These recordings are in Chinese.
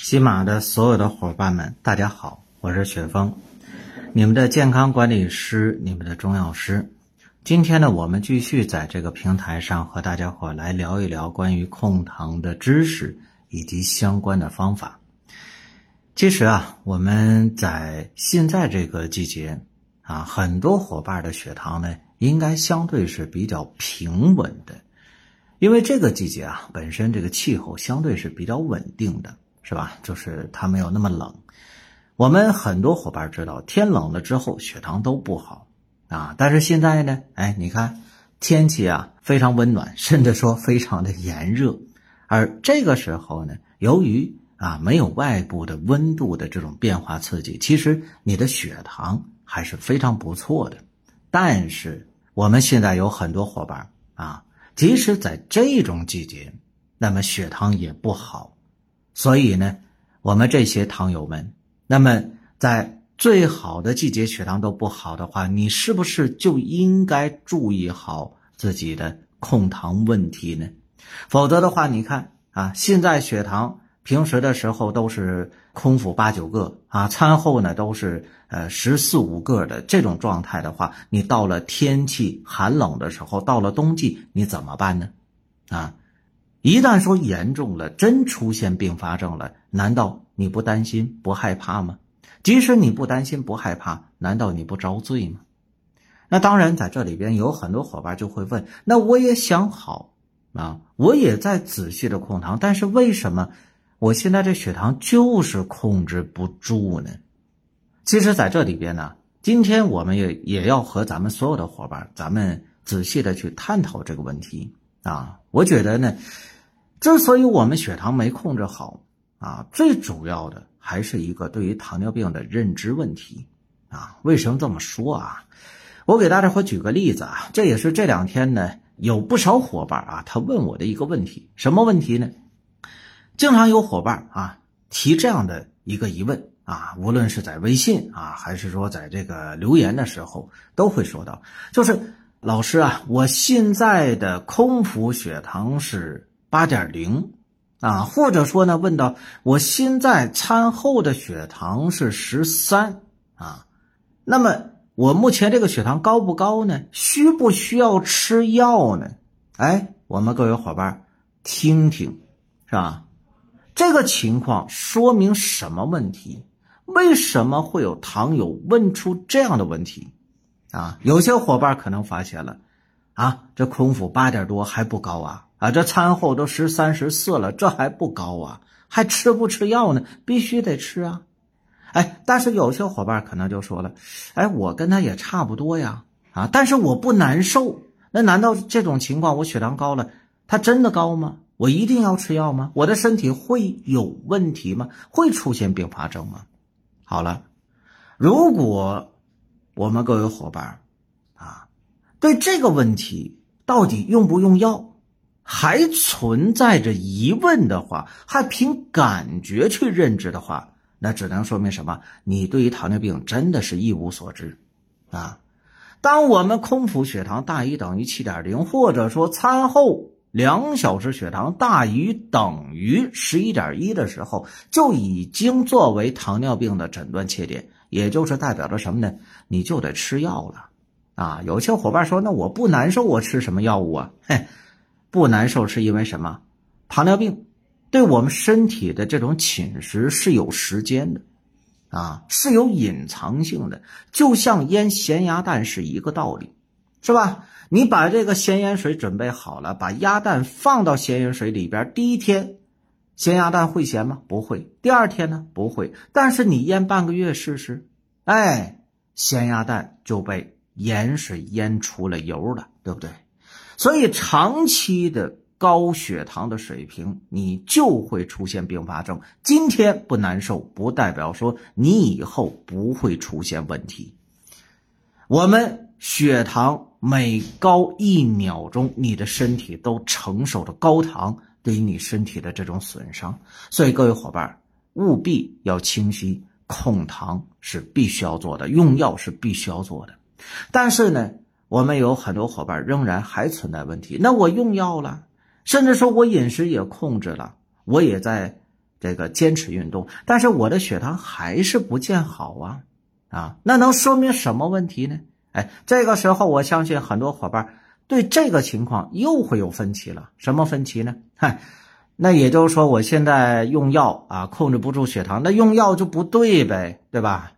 喜马的所有的伙伴们，大家好，我是雪峰，你们的健康管理师，你们的中药师。今天呢，我们继续在这个平台上和大家伙来聊一聊关于控糖的知识以及相关的方法。其实啊，我们在现在这个季节啊，很多伙伴的血糖呢，应该相对是比较平稳的，因为这个季节啊，本身这个气候相对是比较稳定的，是吧？就是它没有那么冷。我们很多伙伴知道，天冷了之后血糖都不好。啊，但是现在呢，哎，你看天气啊非常温暖，甚至说非常的炎热，而这个时候呢，由于啊没有外部的温度的这种变化刺激，其实你的血糖还是非常不错的。但是我们现在有很多伙伴啊，即使在这种季节，那么血糖也不好，所以呢，我们这些糖友们，那么在。最好的季节血糖都不好的话，你是不是就应该注意好自己的控糖问题呢？否则的话，你看啊，现在血糖平时的时候都是空腹八九个啊，餐后呢都是呃十四五个的这种状态的话，你到了天气寒冷的时候，到了冬季，你怎么办呢？啊，一旦说严重了，真出现并发症了，难道你不担心不害怕吗？即使你不担心不害怕，难道你不遭罪吗？那当然，在这里边有很多伙伴就会问：那我也想好啊，我也在仔细的控糖，但是为什么我现在这血糖就是控制不住呢？其实，在这里边呢，今天我们也也要和咱们所有的伙伴，咱们仔细的去探讨这个问题啊。我觉得呢，之所以我们血糖没控制好啊，最主要的。还是一个对于糖尿病的认知问题，啊，为什么这么说啊？我给大家伙举个例子啊，这也是这两天呢有不少伙伴啊，他问我的一个问题，什么问题呢？经常有伙伴啊提这样的一个疑问啊，无论是在微信啊，还是说在这个留言的时候，都会说到，就是老师啊，我现在的空腹血糖是八点零。啊，或者说呢，问到我现在餐后的血糖是十三啊，那么我目前这个血糖高不高呢？需不需要吃药呢？哎，我们各位伙伴听听，是吧？这个情况说明什么问题？为什么会有糖友问出这样的问题？啊，有些伙伴可能发现了，啊，这空腹八点多还不高啊。啊，这餐后都十三十四了，这还不高啊？还吃不吃药呢？必须得吃啊！哎，但是有些伙伴可能就说了，哎，我跟他也差不多呀，啊，但是我不难受。那难道这种情况我血糖高了，他真的高吗？我一定要吃药吗？我的身体会有问题吗？会出现并发症吗？好了，如果我们各位伙伴啊，对这个问题到底用不用药？还存在着疑问的话，还凭感觉去认知的话，那只能说明什么？你对于糖尿病真的是一无所知，啊！当我们空腹血糖大于等于七点零，或者说餐后两小时血糖大于等于十一点一的时候，就已经作为糖尿病的诊断切点，也就是代表着什么呢？你就得吃药了，啊！有些伙伴说，那我不难受，我吃什么药物啊？嘿。不难受是因为什么？糖尿病对我们身体的这种侵蚀是有时间的，啊，是有隐藏性的，就像腌咸鸭蛋是一个道理，是吧？你把这个咸盐水准备好了，把鸭蛋放到咸盐水里边，第一天咸鸭蛋会咸吗？不会。第二天呢？不会。但是你腌半个月试试，哎，咸鸭蛋就被盐水腌出了油了，对不对？所以长期的高血糖的水平，你就会出现并发症。今天不难受，不代表说你以后不会出现问题。我们血糖每高一秒钟，你的身体都承受着高糖对于你身体的这种损伤。所以各位伙伴务必要清晰，控糖是必须要做的，用药是必须要做的。但是呢，我们有很多伙伴仍然还存在问题。那我用药了，甚至说我饮食也控制了，我也在这个坚持运动，但是我的血糖还是不见好啊。啊，那能说明什么问题呢？哎，这个时候我相信很多伙伴对这个情况又会有分歧了。什么分歧呢？嗨，那也就是说，我现在用药啊，控制不住血糖，那用药就不对呗，对吧？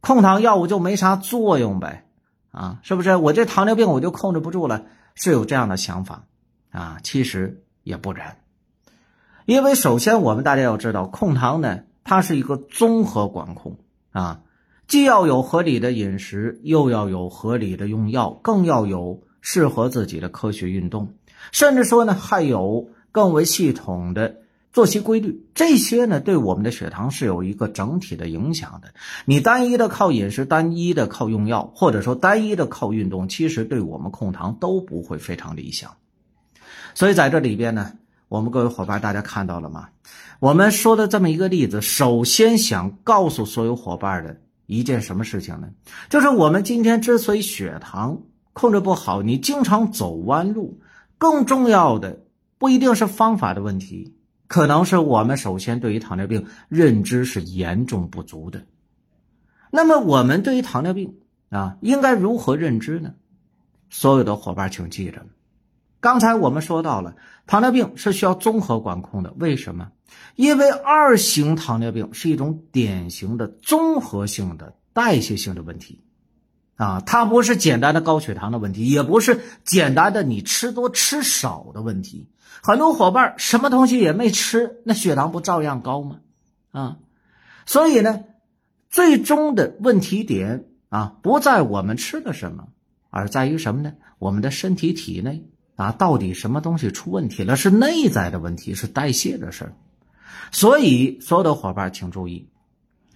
控糖药物就没啥作用呗，啊，是不是？我这糖尿病我就控制不住了，是有这样的想法啊？其实也不然，因为首先我们大家要知道，控糖呢，它是一个综合管控啊。既要有合理的饮食，又要有合理的用药，更要有适合自己的科学运动，甚至说呢，还有更为系统的作息规律。这些呢，对我们的血糖是有一个整体的影响的。你单一的靠饮食，单一的靠用药，或者说单一的靠运动，其实对我们控糖都不会非常理想。所以在这里边呢，我们各位伙伴，大家看到了吗？我们说的这么一个例子，首先想告诉所有伙伴的。一件什么事情呢？就是我们今天之所以血糖控制不好，你经常走弯路，更重要的不一定是方法的问题，可能是我们首先对于糖尿病认知是严重不足的。那么我们对于糖尿病啊，应该如何认知呢？所有的伙伴请记着，刚才我们说到了糖尿病是需要综合管控的，为什么？因为二型糖尿病是一种典型的综合性的代谢性的问题，啊，它不是简单的高血糖的问题，也不是简单的你吃多吃少的问题。很多伙伴什么东西也没吃，那血糖不照样高吗？啊，所以呢，最终的问题点啊，不在我们吃的什么，而在于什么呢？我们的身体体内啊，到底什么东西出问题了？是内在的问题，是代谢的事儿。所以，所有的伙伴请注意，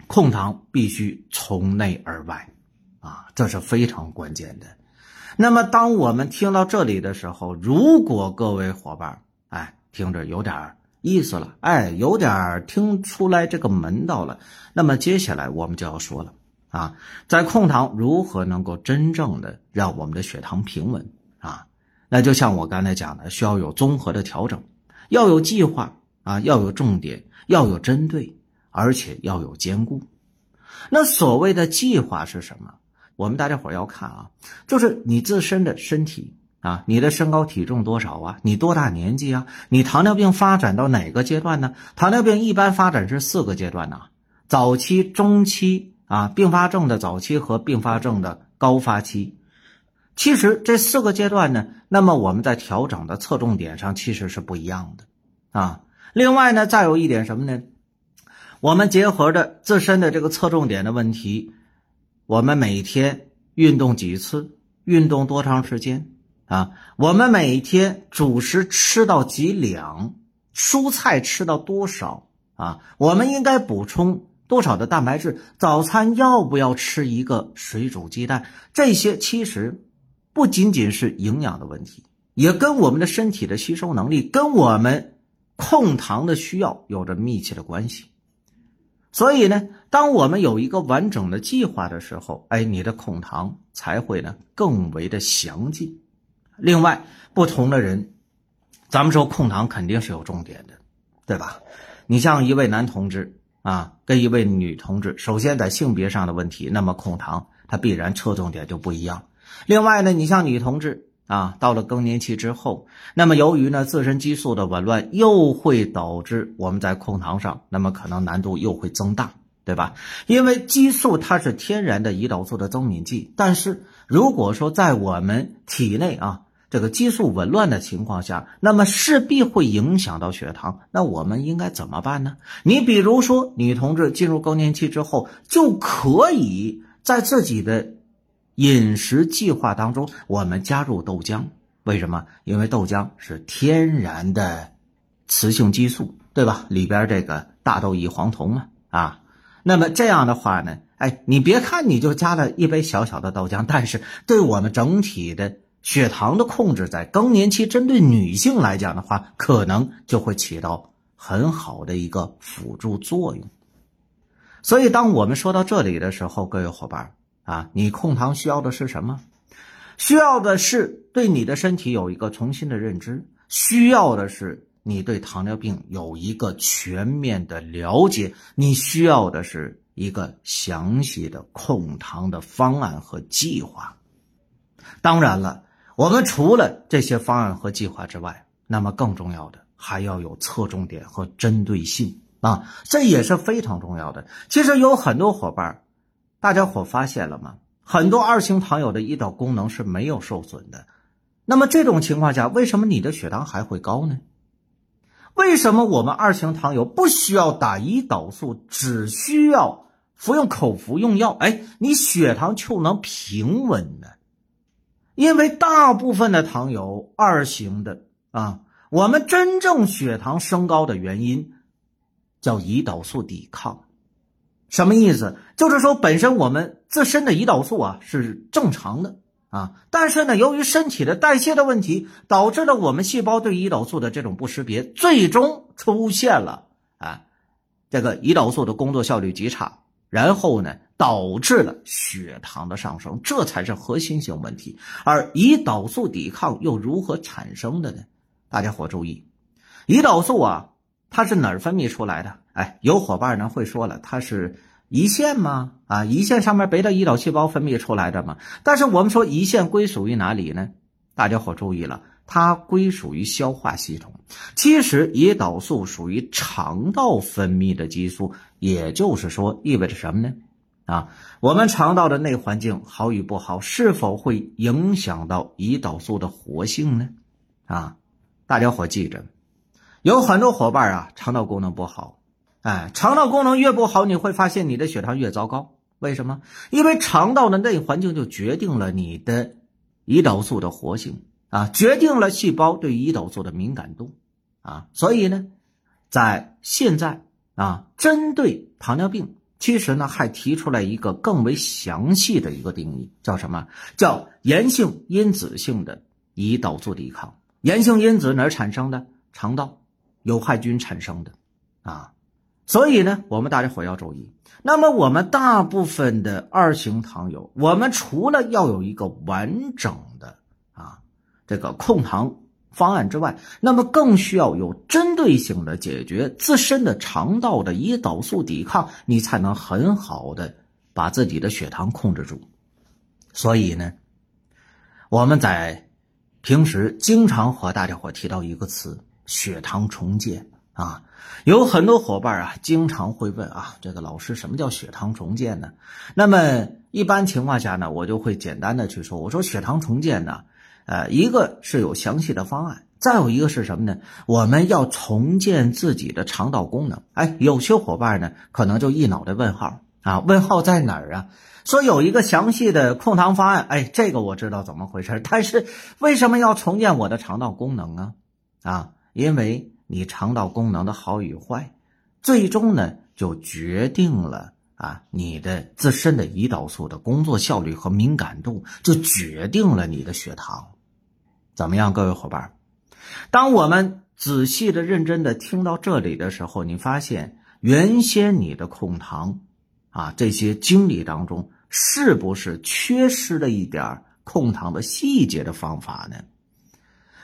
控糖必须从内而外，啊，这是非常关键的。那么，当我们听到这里的时候，如果各位伙伴，哎，听着有点意思了，哎，有点听出来这个门道了，那么接下来我们就要说了，啊，在控糖如何能够真正的让我们的血糖平稳啊？那就像我刚才讲的，需要有综合的调整，要有计划。啊，要有重点，要有针对，而且要有兼顾。那所谓的计划是什么？我们大家伙要看啊，就是你自身的身体啊，你的身高体重多少啊？你多大年纪啊？你糖尿病发展到哪个阶段呢？糖尿病一般发展是四个阶段呢：早期、中期啊，并发症的早期和并发症的高发期。其实这四个阶段呢，那么我们在调整的侧重点上其实是不一样的啊。另外呢，再有一点什么呢？我们结合着自身的这个侧重点的问题，我们每天运动几次，运动多长时间啊？我们每天主食吃到几两，蔬菜吃到多少啊？我们应该补充多少的蛋白质？早餐要不要吃一个水煮鸡蛋？这些其实不仅仅是营养的问题，也跟我们的身体的吸收能力，跟我们。控糖的需要有着密切的关系，所以呢，当我们有一个完整的计划的时候，哎，你的控糖才会呢更为的详尽。另外，不同的人，咱们说控糖肯定是有重点的，对吧？你像一位男同志啊，跟一位女同志，首先在性别上的问题，那么控糖它必然侧重点就不一样。另外呢，你像女同志。啊，到了更年期之后，那么由于呢自身激素的紊乱，又会导致我们在控糖上，那么可能难度又会增大，对吧？因为激素它是天然的胰岛素的增敏剂，但是如果说在我们体内啊这个激素紊乱的情况下，那么势必会影响到血糖，那我们应该怎么办呢？你比如说女同志进入更年期之后，就可以在自己的。饮食计划当中，我们加入豆浆为什么？因为豆浆是天然的雌性激素，对吧？里边这个大豆异黄酮嘛，啊，那么这样的话呢，哎，你别看你就加了一杯小小的豆浆，但是对我们整体的血糖的控制，在更年期针对女性来讲的话，可能就会起到很好的一个辅助作用。所以，当我们说到这里的时候，各位伙伴啊，你控糖需要的是什么？需要的是对你的身体有一个重新的认知，需要的是你对糖尿病有一个全面的了解，你需要的是一个详细的控糖的方案和计划。当然了，我们除了这些方案和计划之外，那么更重要的还要有侧重点和针对性啊，这也是非常重要的。其实有很多伙伴，大家伙发现了吗？很多二型糖友的胰岛功能是没有受损的，那么这种情况下，为什么你的血糖还会高呢？为什么我们二型糖友不需要打胰岛素，只需要服用口服用药，哎，你血糖就能平稳呢？因为大部分的糖友二型的啊，我们真正血糖升高的原因叫胰岛素抵抗。什么意思？就是说，本身我们自身的胰岛素啊是正常的啊，但是呢，由于身体的代谢的问题，导致了我们细胞对胰岛素的这种不识别，最终出现了啊，这个胰岛素的工作效率极差，然后呢，导致了血糖的上升，这才是核心性问题。而胰岛素抵抗又如何产生的呢？大家伙注意，胰岛素啊。它是哪儿分泌出来的？哎，有伙伴呢会说了，它是胰腺吗？啊，胰腺上面贝塔胰岛细胞分泌出来的吗？但是我们说胰腺归属于哪里呢？大家伙注意了，它归属于消化系统。其实胰岛素属于肠道分泌的激素，也就是说意味着什么呢？啊，我们肠道的内环境好与不好，是否会影响到胰岛素的活性呢？啊，大家伙记着。有很多伙伴啊，肠道功能不好，哎，肠道功能越不好，你会发现你的血糖越糟糕。为什么？因为肠道的内环境就决定了你的胰岛素的活性啊，决定了细胞对胰岛素的敏感度啊。所以呢，在现在啊，针对糖尿病，其实呢还提出来一个更为详细的一个定义，叫什么？叫炎性因子性的胰岛素抵抗。炎性因子哪儿产生的？肠道。有害菌产生的，啊，所以呢，我们大家伙要注意。那么，我们大部分的二型糖友，我们除了要有一个完整的啊这个控糖方案之外，那么更需要有针对性的解决自身的肠道的胰岛素抵抗，你才能很好的把自己的血糖控制住。所以呢，我们在平时经常和大家伙提到一个词。血糖重建啊，有很多伙伴啊，经常会问啊，这个老师什么叫血糖重建呢？那么一般情况下呢，我就会简单的去说，我说血糖重建呢，呃，一个是有详细的方案，再有一个是什么呢？我们要重建自己的肠道功能。哎，有些伙伴呢，可能就一脑袋问号啊，问号在哪儿啊？说有一个详细的控糖方案，哎，这个我知道怎么回事，但是为什么要重建我的肠道功能啊？啊？因为你肠道功能的好与坏，最终呢就决定了啊你的自身的胰岛素的工作效率和敏感度，就决定了你的血糖怎么样？各位伙伴，当我们仔细的、认真的听到这里的时候，你发现原先你的控糖啊这些经历当中，是不是缺失了一点控糖的细节的方法呢？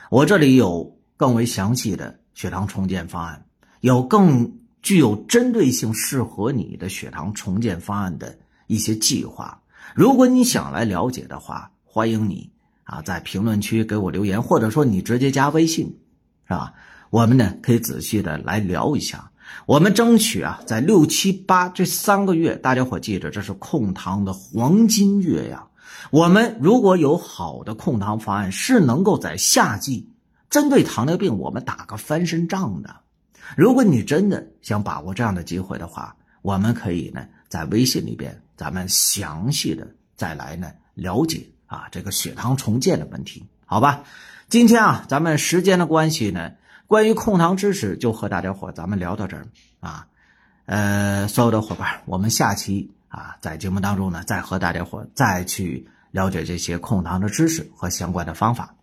我这里有。更为详细的血糖重建方案，有更具有针对性、适合你的血糖重建方案的一些计划。如果你想来了解的话，欢迎你啊在评论区给我留言，或者说你直接加微信，是吧？我们呢可以仔细的来聊一下。我们争取啊在六七八这三个月，大家伙记着，这是控糖的黄金月呀。我们如果有好的控糖方案，是能够在夏季。针对糖尿病，我们打个翻身仗的。如果你真的想把握这样的机会的话，我们可以呢在微信里边，咱们详细的再来呢了解啊这个血糖重建的问题。好吧？今天啊，咱们时间的关系呢，关于控糖知识就和大家伙咱们聊到这儿啊。呃，所有的伙伴，我们下期啊，在节目当中呢，再和大家伙再去了解这些控糖的知识和相关的方法。